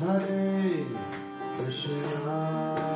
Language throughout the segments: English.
Hare Krishna.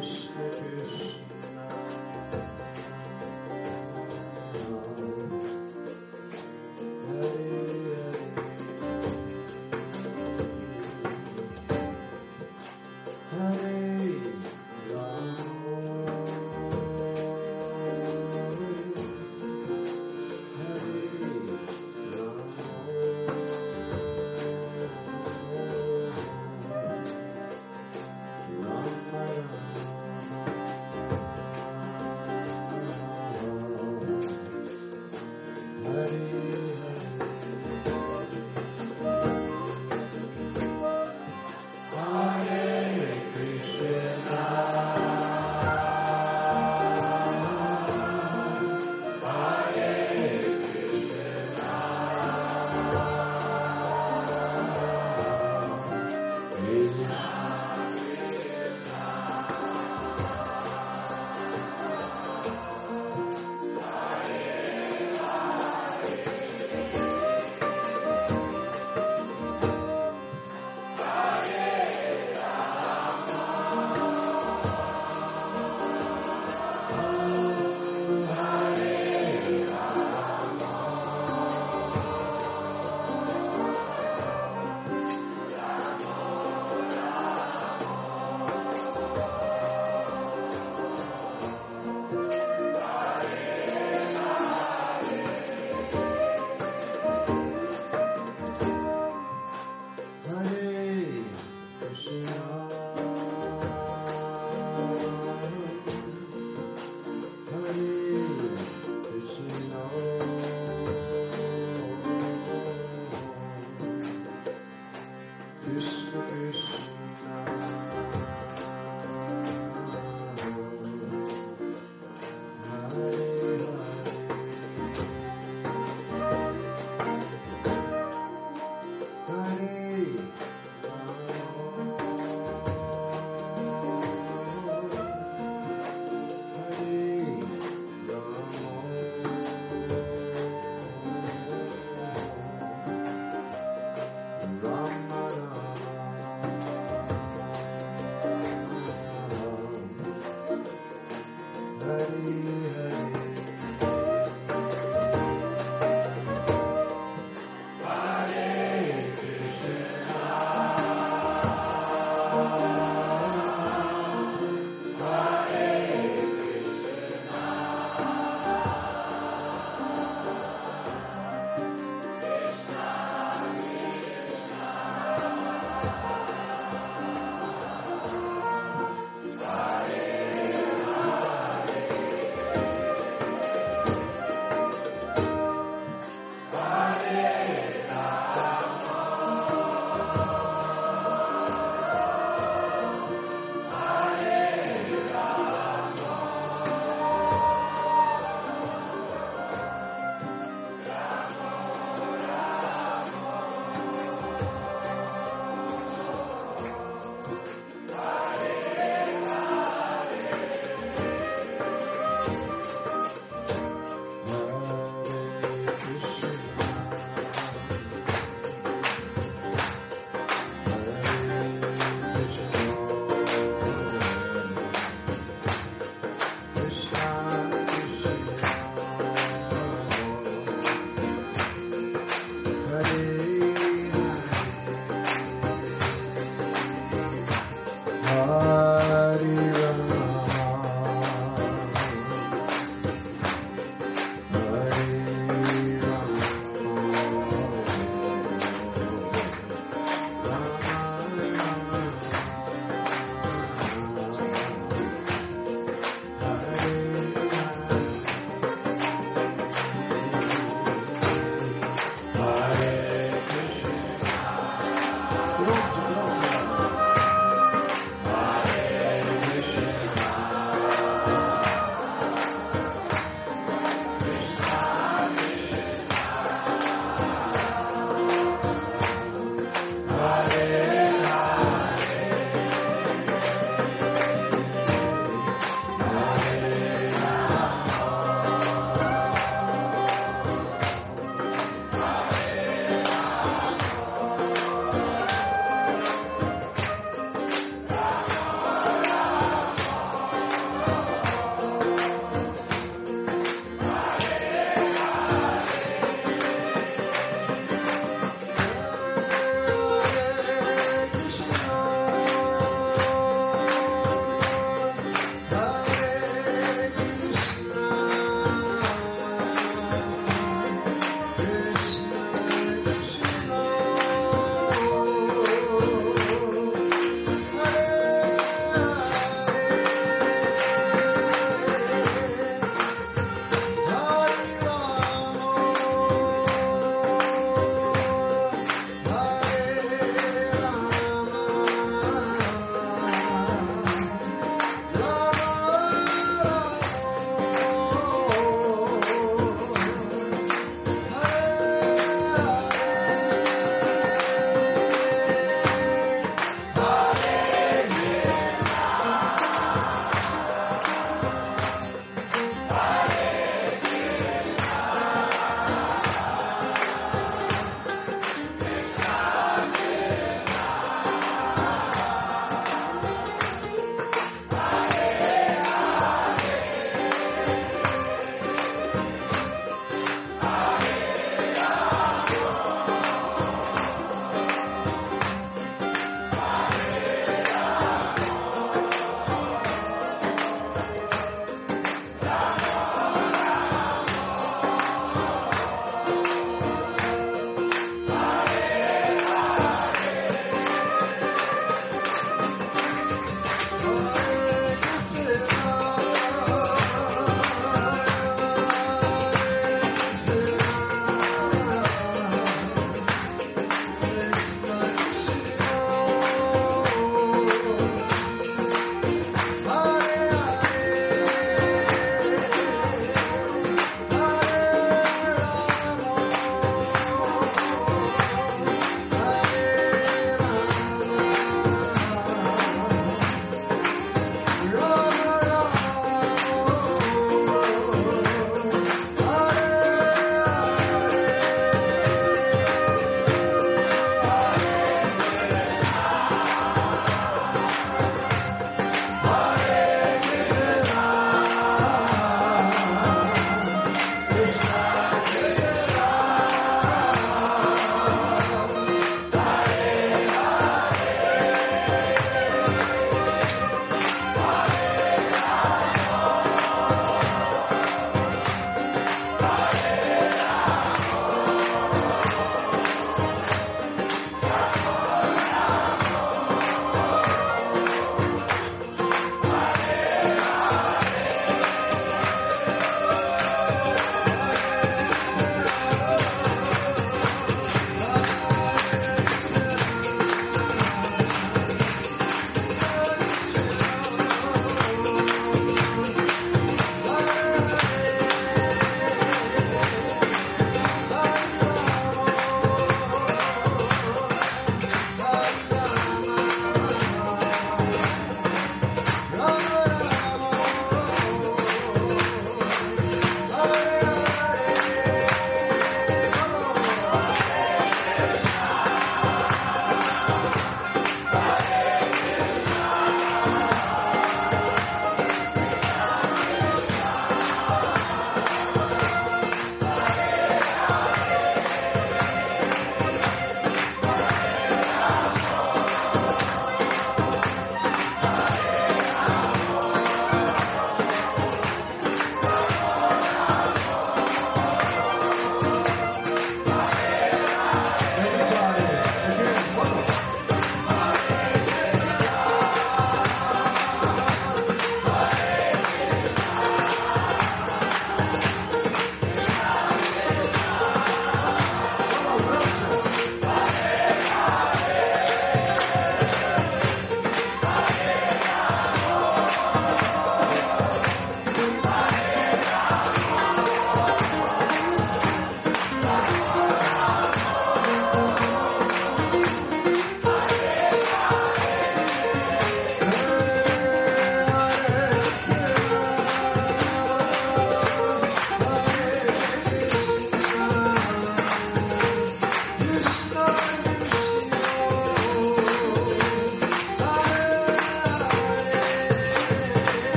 Krishna Krishna